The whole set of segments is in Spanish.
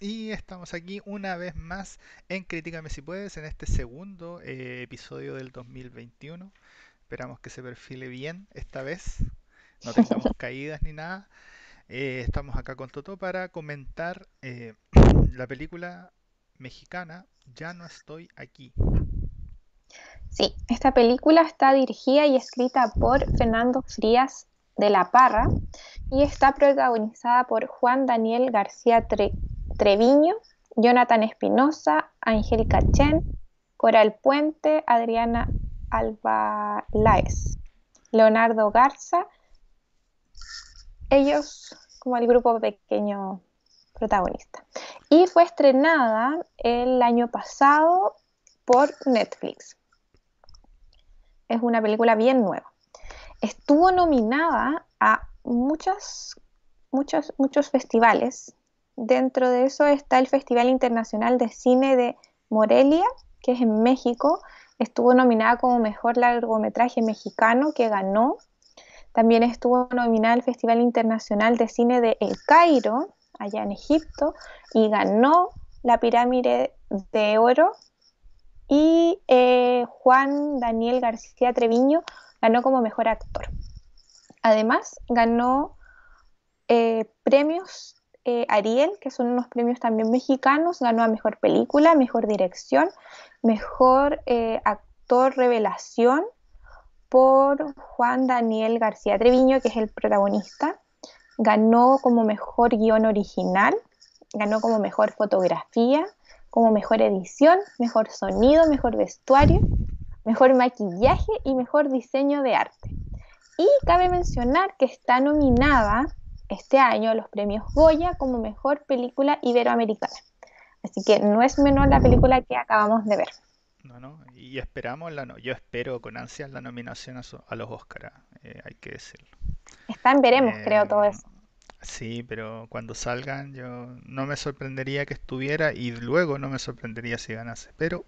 Y estamos aquí una vez más en Críticame si puedes, en este segundo eh, episodio del 2021. Esperamos que se perfile bien esta vez, no tengamos caídas ni nada. Eh, estamos acá con Toto para comentar eh, la película mexicana Ya no estoy aquí. Sí, esta película está dirigida y escrita por Fernando Frías de la Parra y está protagonizada por Juan Daniel García Treviño, Jonathan Espinosa, Angélica Chen, Coral Puente, Adriana Alba Laes, Leonardo Garza, ellos como el grupo pequeño protagonista. Y fue estrenada el año pasado por Netflix. Es una película bien nueva. Estuvo nominada a muchas, muchos, muchos festivales. Dentro de eso está el Festival Internacional de Cine de Morelia, que es en México. Estuvo nominada como mejor largometraje mexicano, que ganó. También estuvo nominada al Festival Internacional de Cine de El Cairo, allá en Egipto, y ganó la Pirámide de Oro. Y eh, Juan Daniel García Treviño ganó como mejor actor. Además, ganó eh, premios eh, Ariel, que son unos premios también mexicanos, ganó a mejor película, mejor dirección, mejor eh, actor revelación por Juan Daniel García Treviño, que es el protagonista. Ganó como mejor guion original, ganó como mejor fotografía, como mejor edición, mejor sonido, mejor vestuario, mejor maquillaje y mejor diseño de arte. Y cabe mencionar que está nominada este año a los premios Goya como mejor película iberoamericana. Así que no es menor la película que acabamos de ver. No, no, y esperamos, la no, yo espero con ansias la nominación a, los Oscars, eh, hay que decirlo. Están, veremos, creo, todo eso. Sí, pero cuando salgan yo no me sorprendería que estuviera y luego no me sorprendería si ganase. Pero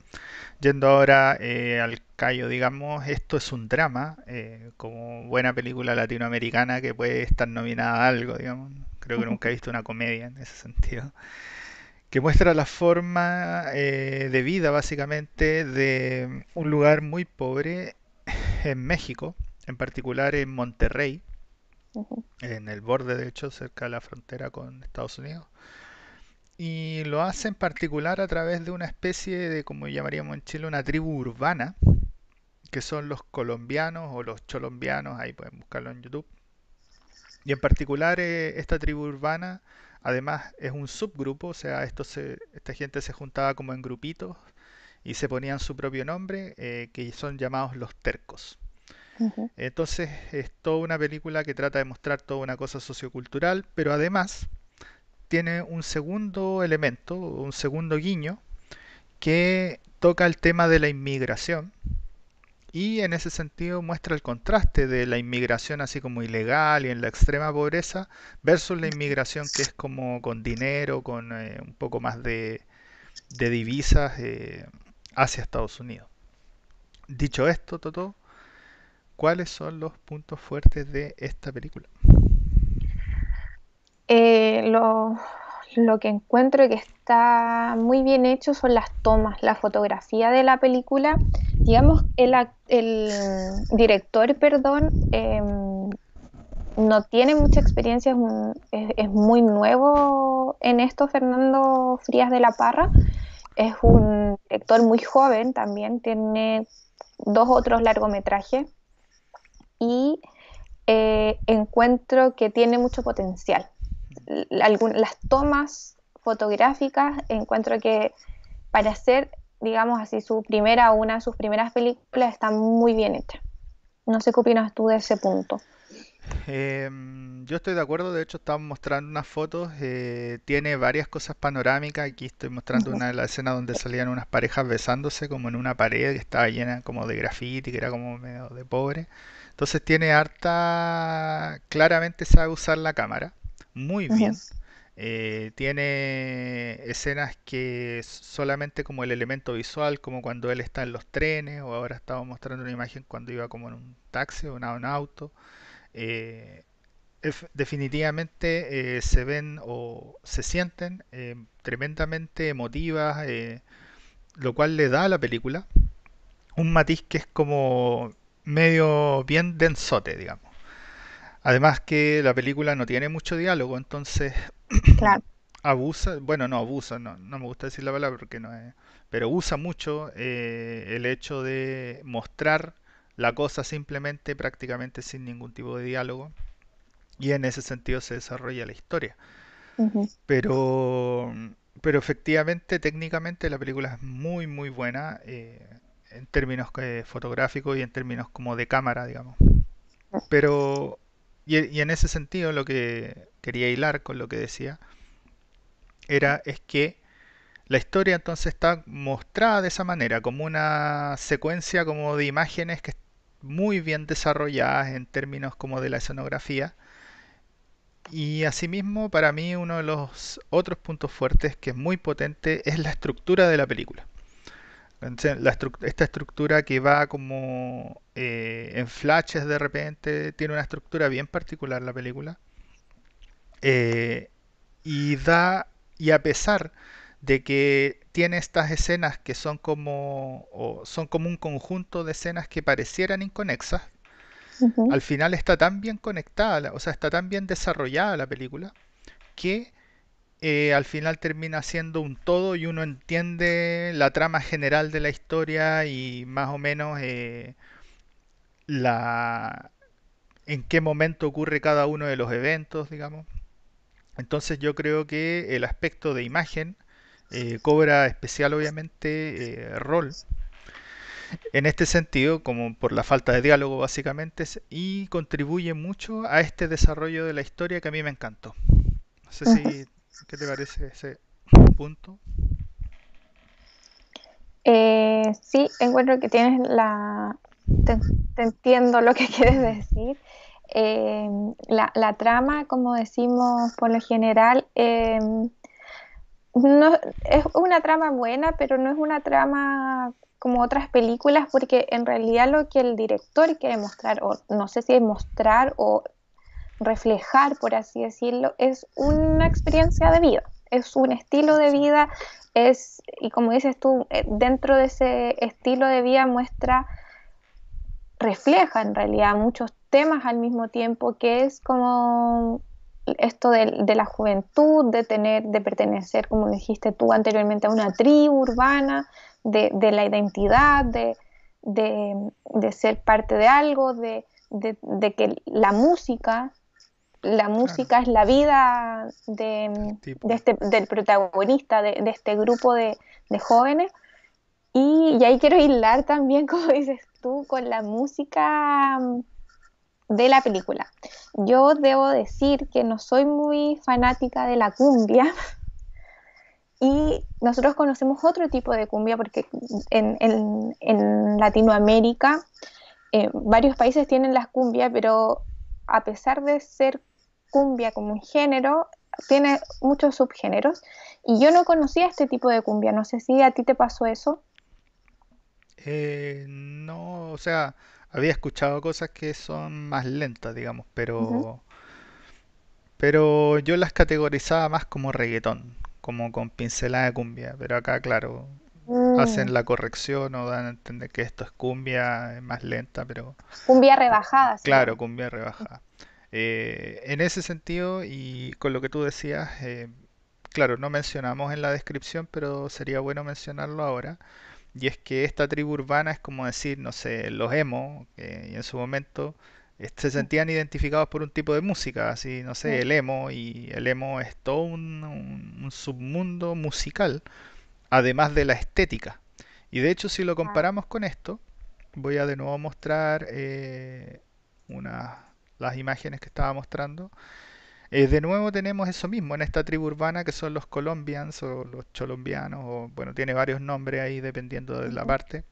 yendo ahora eh, al callo, digamos, esto es un drama, eh, como buena película latinoamericana que puede estar nominada a algo, digamos. Creo que nunca he visto una comedia en ese sentido. Que muestra la forma eh, de vida básicamente de un lugar muy pobre en México, en particular en Monterrey en el borde, de hecho, cerca de la frontera con Estados Unidos. Y lo hace en particular a través de una especie de, como llamaríamos en Chile, una tribu urbana, que son los colombianos o los cholombianos, ahí pueden buscarlo en YouTube. Y en particular eh, esta tribu urbana, además es un subgrupo, o sea, esta gente se juntaba como en grupitos y se ponían su propio nombre, eh, que son llamados los tercos. Entonces es toda una película que trata de mostrar toda una cosa sociocultural, pero además tiene un segundo elemento, un segundo guiño, que toca el tema de la inmigración y en ese sentido muestra el contraste de la inmigración así como ilegal y en la extrema pobreza versus la inmigración que es como con dinero, con eh, un poco más de, divisas eh, hacia Estados Unidos. Dicho esto, Toto, ¿cuáles son los puntos fuertes de esta película? Eh, lo, que encuentro que está muy bien hecho son las tomas, la fotografía de la película. Digamos, el, el director, perdón, em, no tiene mucha experiencia, es, muy nuevo en esto, Fernando Frías de la Parra. Es un director muy joven también, tiene dos otros largometrajes y eh, encuentro que tiene mucho potencial. las tomas fotográficas encuentro que para hacer, digamos así, su primera o una de sus primeras películas están muy bien hechas. No sé qué opinas tú de ese punto. Em, yo estoy de acuerdo, de hecho estamos mostrando unas fotos, eh, tiene varias cosas panorámicas, aquí estoy mostrando una de las escenas donde salían unas parejas besándose como en una pared que estaba llena como de grafiti, que era como medio de pobre. Entonces tiene harta, claramente sabe usar la cámara, muy bien. Eh, tiene escenas que solamente como el elemento visual, como cuando él está en los trenes, o ahora estaba mostrando una imagen cuando iba como en un taxi o en un auto. Eh, definitivamente eh, se ven o se sienten eh, tremendamente emotivas, eh, lo cual le da a la película un matiz que es como medio bien densote, digamos. Además que la película no tiene mucho diálogo, entonces Claro. abusa, bueno, no abusa, no, no me gusta decir la palabra porque no es, pero usa mucho eh, el hecho de mostrar la cosa simplemente, prácticamente sin ningún tipo de diálogo, y en ese sentido se desarrolla la historia. Pero, pero efectivamente, técnicamente la película es muy, muy buena eh, en términos eh, fotográficos y en términos como de cámara, digamos. Pero, y, y en ese sentido, lo que quería hilar con lo que decía era es que la historia entonces está mostrada de esa manera, como una secuencia como de imágenes que muy bien desarrolladas en términos como de la escenografía. Y asimismo, para mí uno de los otros puntos fuertes que es muy potente es la estructura de la película. La esta estructura que va como eh, en flashes de repente, tiene una estructura bien particular la película. Eh, y da, y a pesar de que tiene estas escenas que son como, o son como un conjunto de escenas que parecieran inconexas, al final está tan bien conectada, o sea, está tan bien desarrollada la película, que eh, al final termina siendo un todo y uno entiende la trama general de la historia y más o menos eh, la, en qué momento ocurre cada uno de los eventos, digamos. Entonces yo creo que el aspecto de imagen eh, cobra especial, obviamente, rol en este sentido, como por la falta de diálogo básicamente, y contribuye mucho a este desarrollo de la historia que a mí me encantó. No sé si, ¿qué te parece ese punto? Eh, sí, encuentro que tienes la... Te, entiendo lo que quieres decir. Eh, la, trama, como decimos por lo general, eh, no, es una trama buena, pero no es una trama como otras películas, porque en realidad lo que el director quiere mostrar, o no sé si es mostrar o reflejar, por así decirlo, es una experiencia de vida, es un estilo de vida, es, y como dices tú, eh, dentro de ese estilo de vida muestra, refleja en realidad muchos temas al mismo tiempo, que es como esto de, de la juventud, de tener, de pertenecer, como dijiste tú anteriormente, a una tribu urbana, de, de la identidad, de, de, ser parte de algo, de que la música la claro, música es la vida de, este, del protagonista de, de este grupo de, de jóvenes. Y, y, ahí quiero hilar también, como dices tú, con la música de la película. Yo debo decir que no soy muy fanática de la cumbia y nosotros conocemos otro tipo de cumbia porque en, en, en Latinoamérica eh, varios países tienen las cumbias, pero a pesar de ser cumbia como un género, tiene muchos subgéneros. Y yo no conocía este tipo de cumbia. No sé si a ti te pasó eso. Eh, no, o sea, había escuchado cosas que son más lentas, digamos, Uh -huh. pero, pero yo las categorizaba más como reggaetón, como con pincelada de cumbia, pero acá, claro, mm, hacen la corrección o dan a entender que esto es cumbia, es más lenta, pero cumbia rebajada se claro, cumbia rebajada. Eh, en ese sentido, y con lo que tú decías, eh, claro, no mencionamos en la descripción, pero sería bueno mencionarlo ahora. Y es que esta tribu urbana es como decir, no sé, los emo, y en su momento eh, se sentían identificados por un tipo de música, así, no sé, el emo, y el emo es todo un, un- un submundo musical, además de la estética. Y de hecho, si lo comparamos con esto, voy a de nuevo mostrar eh, una, las imágenes que estaba mostrando. Eh, de nuevo tenemos eso mismo en esta tribu urbana que son los colombians o los cholombianos, o bueno, tiene varios nombres ahí dependiendo de la parte.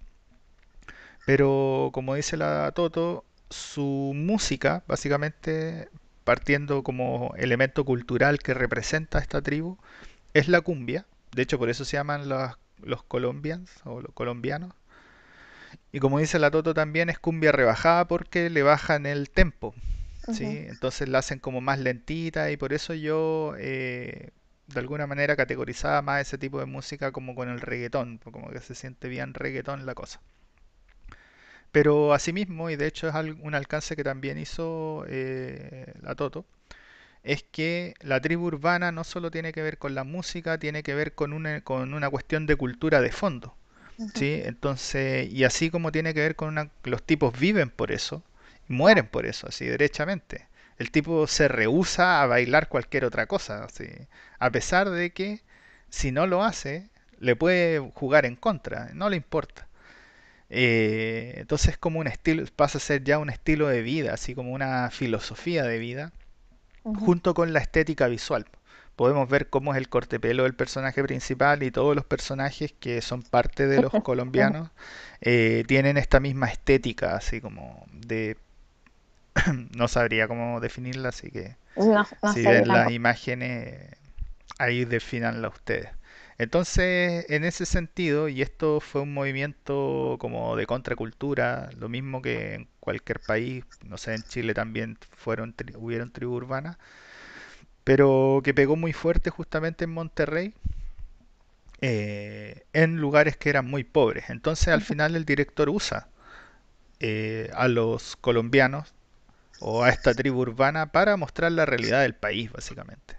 Pero como dice la Toto, su música, básicamente partiendo como elemento cultural que representa a esta tribu, es la cumbia. De hecho, por eso se llaman los, los colombians o los colombianos. Y como dice la Toto también es cumbia rebajada porque le bajan el tempo. Entonces la hacen como más lentita y por eso yo eh, de alguna manera categorizaba más ese tipo de música como con el reggaetón, como que se siente bien reggaetón la cosa. Pero asimismo, y de hecho es un alcance que también hizo eh, la Toto, es que la tribu urbana no solo tiene que ver con la música, tiene que ver con una, con una cuestión de cultura de fondo. Entonces, y así como tiene que ver con una, los tipos viven por eso, mueren por eso, así derechamente. El tipo se rehúsa a bailar cualquier otra cosa, así, a pesar de que si no lo hace, le puede jugar en contra, no le importa. Eh, entonces como un estilo, pasa a ser ya un estilo de vida, así como una filosofía de vida, junto con la estética visual. Podemos ver cómo es el corte de pelo del personaje principal y todos los personajes que son parte de los colombianos eh, tienen esta misma estética, así como de... No sabría cómo definirla, así que No, no si ven las imágenes, ahí definanla ustedes. Entonces, en ese sentido, y esto fue un movimiento como de contracultura, lo mismo que en cualquier país, no sé, en Chile también fueron, tri- hubieron tribus urbanas, pero que pegó muy fuerte justamente en Monterrey, eh, en lugares que eran muy pobres. Entonces, al final, el director usa eh, a los colombianos o a esta tribu urbana para mostrar la realidad del país, básicamente.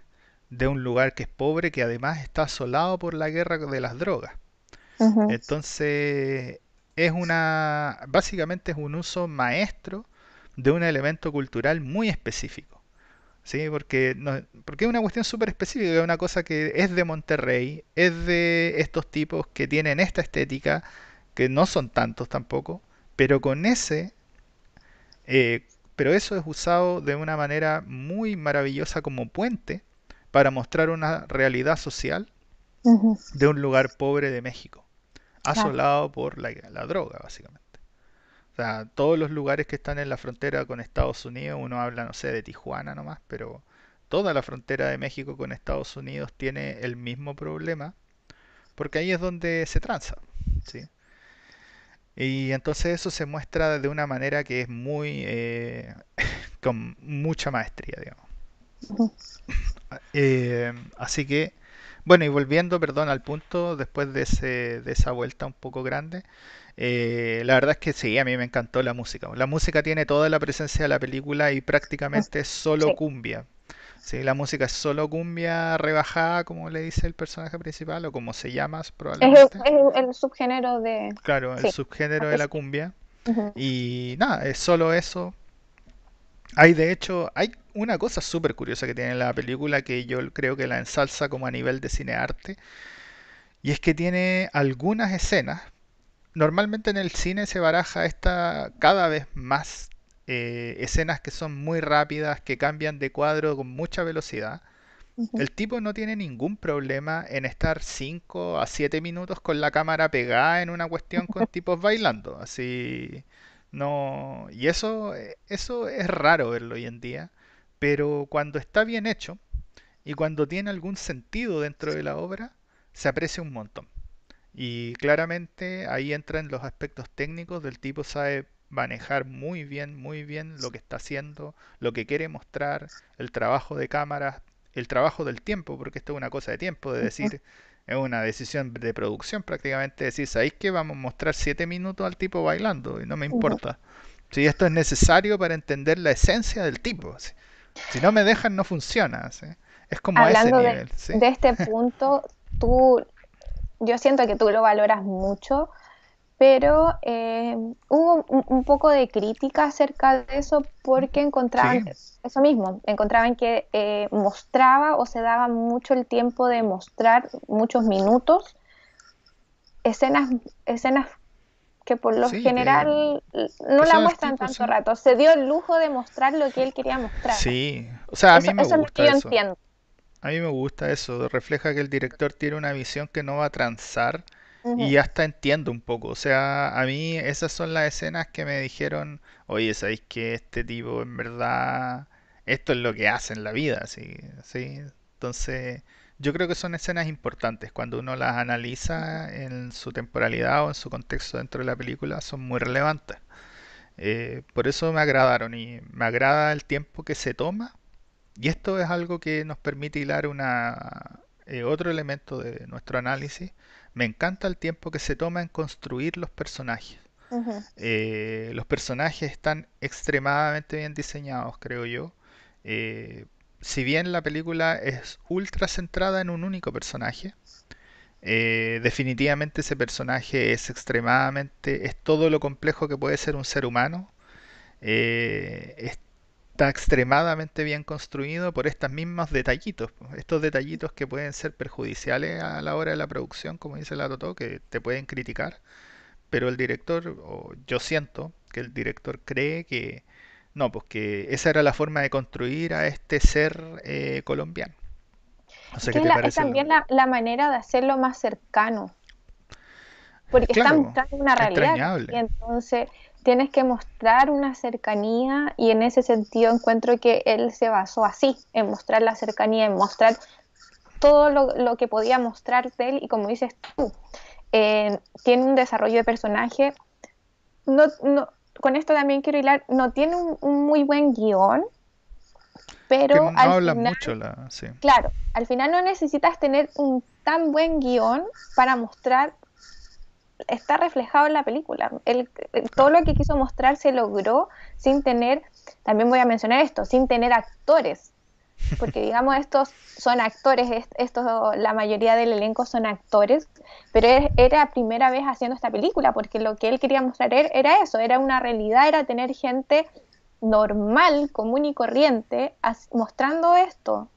De un lugar que es pobre, que además está asolado por la guerra de las drogas. Entonces, es una, básicamente es un uso maestro de un elemento cultural muy específico. ¿Sí? Porque, no, porque es una cuestión súper específica, es una cosa que es de Monterrey, es de estos tipos que tienen esta estética, que no son tantos tampoco, pero con ese eh, pero eso es usado de una manera muy maravillosa como puente para mostrar una realidad social de un lugar pobre de México, Claro. asolado por la, la droga, básicamente. O sea, todos los lugares que están en la frontera con Estados Unidos, uno habla, no sé, de Tijuana nomás, pero toda la frontera de México con Estados Unidos tiene el mismo problema, porque ahí es donde se tranza, ¿sí? Y entonces eso se muestra de una manera que es muy, eh, con mucha maestría, digamos. ujú, Eh, así que, bueno, y volviendo, perdón, al punto, después de, ese, de esa vuelta un poco grande, eh, la verdad es que sí, a mí me encantó la música. La música tiene toda la presencia de la película y prácticamente es solo Sí. cumbia. Sí, la música es solo cumbia rebajada, como le dice el personaje principal, o como se llama probablemente. es el- el subgénero de... Claro, el Sí, subgénero de la cumbia. Y nada, es solo eso. Hay de hecho, hay una cosa súper curiosa que tiene la película que yo creo que la ensalza como a nivel de cinearte, y es que tiene algunas escenas. Normalmente en el cine se baraja esta cada vez más eh, escenas que son muy rápidas, que cambian de cuadro con mucha velocidad. El tipo no tiene ningún problema en estar 5 a 7 minutos con la cámara pegada en una cuestión con tipos bailando. Así no. Y eso, eso es raro verlo hoy en día. Pero cuando está bien hecho y cuando tiene algún sentido dentro de la obra, se aprecia un montón. Y claramente ahí entran los aspectos técnicos del tipo sabe manejar muy bien, muy bien lo que está haciendo, lo que quiere mostrar, el trabajo de cámaras, el trabajo del tiempo, porque esto es una cosa de tiempo, de decir, es una decisión de producción prácticamente, decir, ¿sabéis que vamos a mostrar 7 minutos al tipo bailando? Y no me importa. Si esto es necesario para entender la esencia del tipo. Si, si no me dejan, no funciona. ¿sí? Es como a ese de, nivel. ¿sí? de este punto, tú, yo siento que tú lo valoras mucho, pero eh, hubo un, un poco de crítica acerca de eso porque encontraban Sí, eso mismo, encontraban que eh, mostraba o se daba mucho el tiempo de mostrar muchos minutos, escenas, escenas que por lo sí, que, general no que la muestran tipo, tanto sí. rato. Se dio el lujo de mostrar lo que él quería mostrar. Sí, o sea, a Eso, mí me eso es lo que gusta yo eso. entiendo. A mí me gusta eso. Refleja que el director tiene una visión que no va a transar y Ujú, hasta entiendo un poco. O sea, a mí esas son las escenas que me dijeron, oye, ¿sabéis que este tipo en verdad esto es lo que hace en la vida? Sí, sí. Entonces, yo creo que son escenas importantes. Cuando uno las analiza en su temporalidad o en su contexto dentro de la película, son muy relevantes. Eh, por eso me agradaron y me agrada el tiempo que se toma. Y esto es algo que nos permite hilar una, eh, otro elemento de nuestro análisis. Me encanta el tiempo que se toma en construir los personajes. Eh, los personajes están extremadamente bien diseñados, creo yo. Eh, si bien la película es ultra centrada en un único personaje, eh, definitivamente ese personaje es extremadamente, es todo lo complejo que puede ser un ser humano. Eh, está extremadamente bien construido por estos mismos detallitos, estos detallitos que pueden ser perjudiciales a la hora de la producción, como dice la Totó, que te pueden criticar, pero el director, o yo siento que el director cree que no, pues que esa era la forma de construir a este ser eh, colombiano. No Es qué te la- también la, la manera de hacerlo más cercano, porque está Claro, mostrando una realidad. y entonces tienes que mostrar una cercanía y en ese sentido encuentro que él se basó así, en mostrar la cercanía, en mostrar todo lo, lo que podía mostrar de él y como dices tú, eh, tiene un desarrollo de personaje, no, no, con esto también quiero hilar, no tiene un, un muy buen guion, Que pero no al habla final mucho la... Sí. Claro, al final no necesitas tener un tan buen guion para mostrar, está reflejado en la película. El- el- todo lo que quiso mostrar se logró sin tener, también voy a mencionar esto, sin tener actores, porque digamos estos son actores, est- estos, la mayoría del elenco son actores, pero era primera vez haciendo esta película, porque lo que él quería mostrar er- era eso, era una realidad, era tener gente normal, común y corriente, mostrando esto.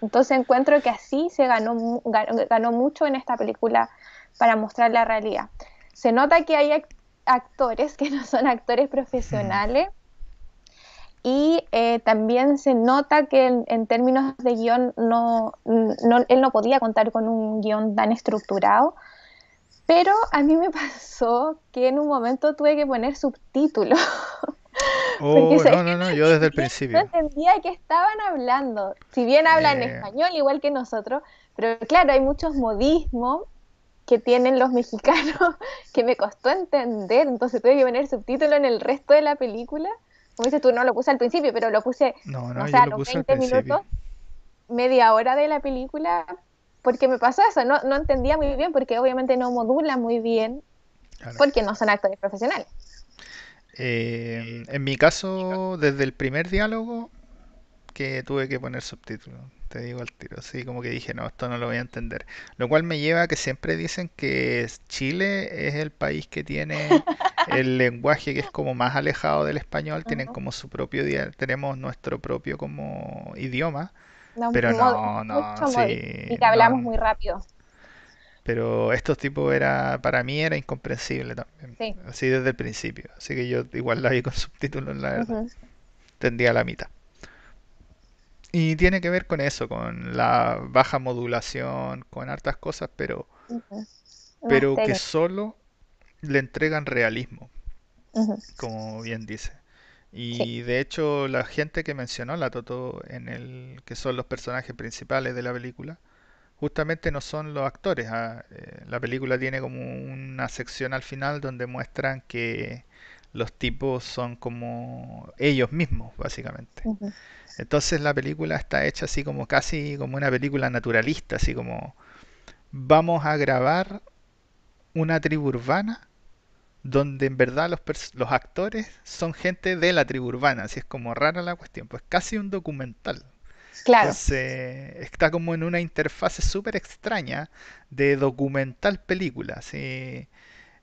Entonces encuentro que así se ganó, ganó mucho en esta película para mostrar la realidad. Se nota que hay ac- actores que no son actores profesionales y eh, también se nota que en, en términos de guion no, no- él no podía contar con un guion tan estructurado, pero a mí me pasó que en un momento tuve que poner subtítulos, Oh, no, que no, no, yo desde el entendía, no principio. entendía qué estaban hablando. Si bien hablan Eh, español igual que nosotros, pero claro, hay muchos modismos que tienen los mexicanos que me costó entender, entonces tuve que poner subtítulos en el resto de la película. Como dices tú, no lo puse al principio, pero lo puse, no, los puse al 20 principio. minutos, media hora de la película, porque me pasó eso, no, no entendía muy bien, porque obviamente no modula muy bien, Claro. porque no son actores profesionales. Eh, en mi caso, desde el primer diálogo, que tuve que poner subtítulos, te digo al tiro, así como que dije, no, esto no lo voy a entender. Lo cual me lleva a que siempre dicen que Chile es el país que tiene el lenguaje que es como más alejado del español, tienen como su propio tenemos nuestro propio como idioma, No, pero no, no, sí, y que no, hablamos muy rápido. pero estos tipos era, para mí era incomprensible también, Sí. así desde el principio, así que yo igual la vi con subtítulos, la verdad, Ujú, tendría la mitad. Y tiene que ver con eso, con la baja modulación, con hartas cosas, pero, pero que solo le entregan realismo, como bien dice. Sí. Y de hecho, la gente que mencionó la Toto en el que son los personajes principales de la película, justamente no son los actores. ah, eh, La película tiene como una sección al final donde muestran que los tipos son como ellos mismos, básicamente. Entonces la película está hecha así como casi como una película naturalista, así como vamos a grabar una tribu urbana donde en verdad los actores son gente de la tribu urbana, así es como rara la cuestión, pues casi un documental. Claro. Entonces está como en una interfase súper extraña de documental película, así.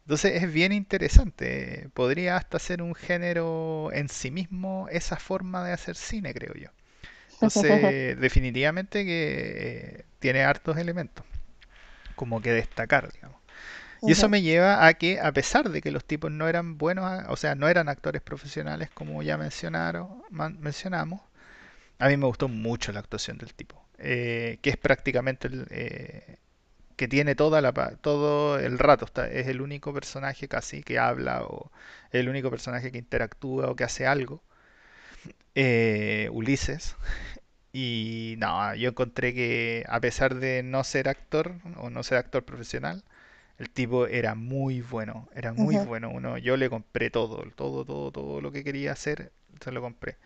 Entonces es bien interesante, podría hasta ser un género en sí mismo esa forma de hacer cine, creo yo. Entonces, definitivamente que eh, tiene hartos elementos, como que destacar, digamos. Y eso me lleva a que, a pesar de que los tipos no eran buenos, o sea, no eran actores profesionales, como ya mencionaron, mencionamos, a mí me gustó mucho la actuación del tipo, eh, que es prácticamente el, eh, que tiene toda la, pa- todo el rato, está- es el único personaje casi que habla o el único personaje que interactúa o que hace algo, eh, Ulises. Y no, yo encontré que a pesar de no ser actor o no ser actor profesional, El tipo era muy bueno, era muy bueno. Uno, yo le compré todo, todo, todo, todo lo que quería hacer, se lo compré.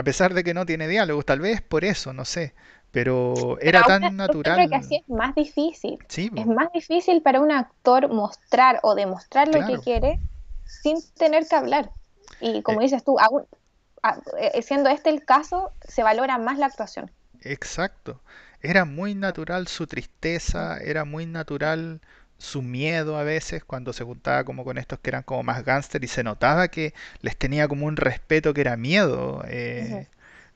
A pesar de que no tiene diálogos, tal vez por eso, no sé. Pero Pero era tan yo encuentro que así natural. es más difícil. Sí, Es más difícil para un actor mostrar o demostrar lo que quiere sin tener que hablar. Y Eh, como dices tú, aún, eh, siendo este el caso, se valora más la actuación. exacto. Era muy natural su tristeza, era muy natural su miedo a veces cuando se juntaba como con estos que eran como más gángster y se notaba que les tenía como un respeto que era miedo. Eh,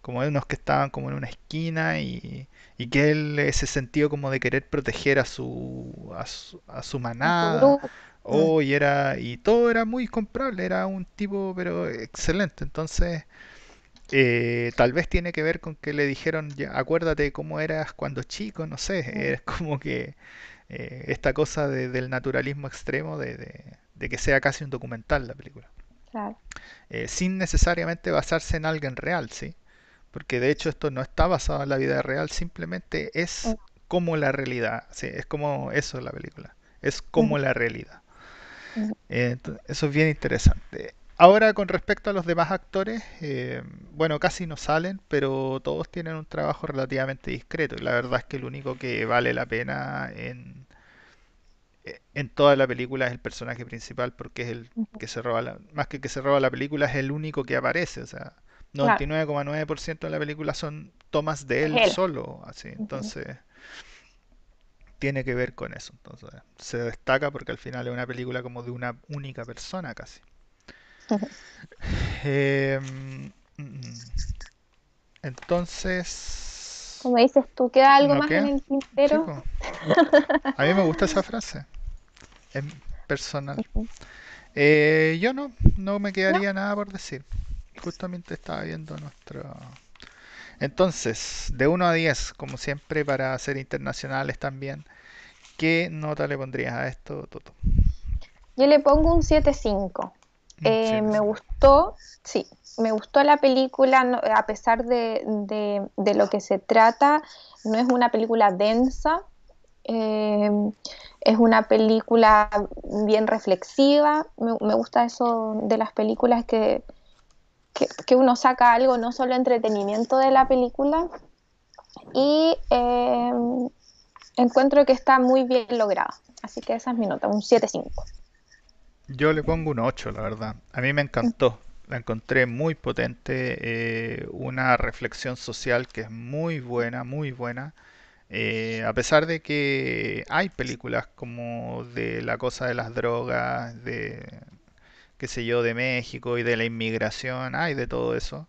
como de unos que estaban como en una esquina y, y que él ese sentido como de querer proteger a su, a su, a manada Oh, y era, y todo era muy comprable, era un tipo, pero excelente. Entonces, eh, tal vez tiene que ver con que le dijeron, ya, acuérdate cómo eras cuando chico, no sé, es como que eh, esta cosa de- del naturalismo extremo, de, de- de que sea casi un documental la película, claro. Eh, sin necesariamente basarse en alguien real, ¿sí? Porque de hecho esto no está basado en la vida real, simplemente Mm, es como la realidad, sí, es como eso la película, es ujú, como la realidad. ujú, Eh, eso es bien interesante. Ahora, con respecto a los demás actores, eh, bueno, casi no salen, pero todos tienen un trabajo relativamente discreto. Y la verdad es que el único que vale la pena en, eh, en toda la película es el personaje principal, porque es el que se roba la, más que que se roba la película, es el único que aparece. O sea, Claro, 99,9% de la película son tomas de él solo, así. Entonces, tiene que ver con eso. Entonces, se destaca porque al final es una película como de una única persona casi. Eh, entonces, Como dices tú, ¿queda algo ¿no más en el tintero? po. A mí me gusta esa frase, es personal. Ujú. Eh, yo no, no me No, quedaría nada por decir. Justamente estaba viendo nuestro... Entonces, de uno a 10 como siempre para ser internacionales también, ¿qué nota le pondrías a esto, Toto? yo le pongo un siete cinco. Un Eh, 7, me 5. gustó, sí, me gustó la película, no- a pesar de, de- de lo que se trata, no es una película densa, eh, es una película bien reflexiva, me, me gusta eso de las películas que, que, que uno saca algo, no solo entretenimiento de la película, y eh, encuentro que está muy bien lograda, así que esa es mi nota, un siete cinco. Yo le pongo un 8, la verdad. A mí me encantó. La encontré muy potente, eh, una reflexión social que es muy buena, muy buena. Eh, a pesar de que hay películas como de la cosa de las drogas, de qué sé yo, de México y de la inmigración, hay de todo eso.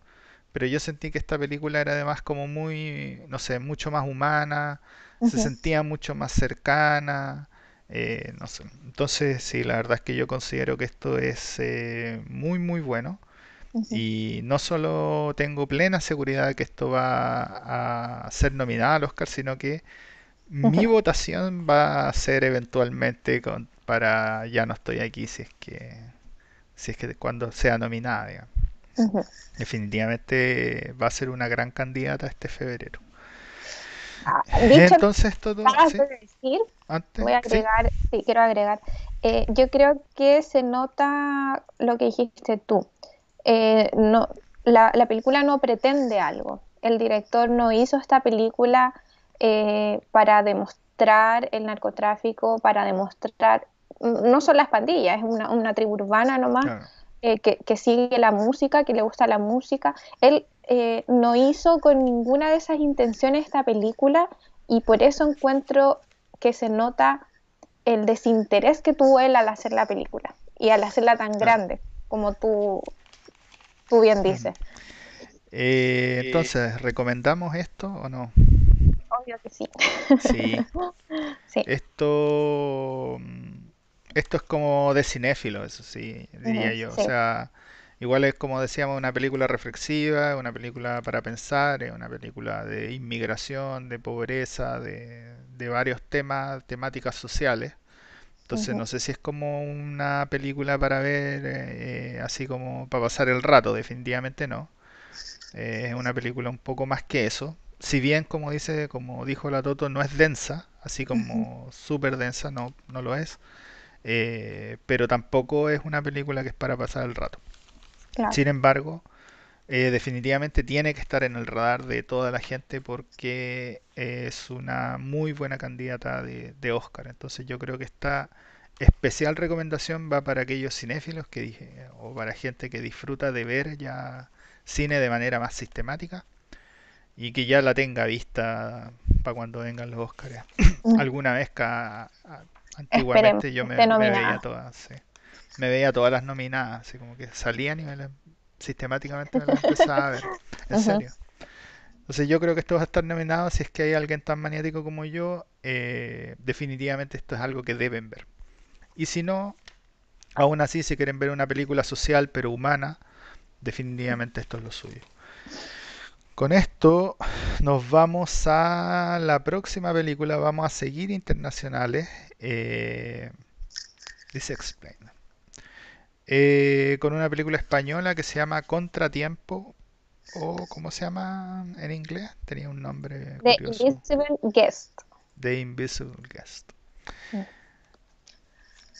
Pero yo sentí que esta película era además como muy, no sé, mucho más humana, se sentía mucho más cercana, eh, no sé. Entonces, sí, la verdad es que yo considero que esto es eh, muy, muy bueno. Y no solo tengo plena seguridad de que esto va a ser nominado al Oscar, sino que mi votación va a ser eventualmente con- para Ya no estoy aquí si es que si es que cuando sea nominada, digamos. Definitivamente va a ser una gran candidata este febrero. Ah, Dicho Entonces, todo, sí, de decir, antes, voy a sí, agregar, sí, quiero agregar, eh, yo creo que se nota lo que dijiste tú. Eh, no, la, la película no pretende algo. El director no hizo esta película eh, para demostrar el narcotráfico, para demostrar, no son las pandillas, es una, una tribu urbana nomás, claro. eh, que, que sigue la música, que le gusta la música. Él eh, no hizo con ninguna de esas intenciones esta película y por eso encuentro que se nota el desinterés que tuvo él al hacer la película y al hacerla tan claro. grande, como tú, tú bien dices. Eh, entonces, ¿recomendamos esto o no? obvio que sí. Sí, sí. esto, mm, esto es como de cinéfilo, eso sí, diría yo. O sea, igual es como decíamos, una película reflexiva, una película para pensar, es una película de inmigración, de pobreza, de, de varios temas, temáticas sociales. Entonces no sé si es como una película para ver eh, así como para pasar el rato, definitivamente no. Eh, es una película un poco más que eso. Si bien, como dice, como dijo la Toto, no es densa, así como súper densa, no, no lo es. Eh, pero tampoco es una película que es para pasar el rato. Claro. Sin embargo, eh, definitivamente tiene que estar en el radar de toda la gente porque es una muy buena candidata de, de Oscar. Entonces yo creo que esta especial recomendación va para aquellos cinéfilos que dije, o para gente que disfruta de ver ya cine de manera más sistemática y que ya la tenga vista para cuando vengan los Oscars. Mm. Alguna vez ca- antiguamente yo me, me veía todas, sí. Me veía todas las nominadas, así como que salían y me las- sistemáticamente me las empezaba a ver. En serio. Entonces yo creo que esto va a estar nominado si es que hay alguien tan maniático como yo. eh, definitivamente esto es algo que deben ver. Y si no, aún así, si quieren ver una película social pero humana, definitivamente esto es lo suyo. Con esto nos vamos a la próxima película. Vamos a seguir internacionales. Eh, This Explain. Eh, con una película española que se llama Contratiempo. O ¿cómo se llama en inglés? Tenía un nombre The curioso. Invisible Guest. The Invisible Guest. Mm.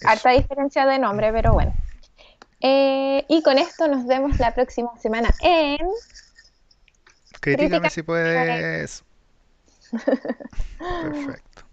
Harta diferencia de nombre, pero bueno. Eh, y con esto nos vemos la próxima semana en Critícame Crítica- si puedes. Perfecto.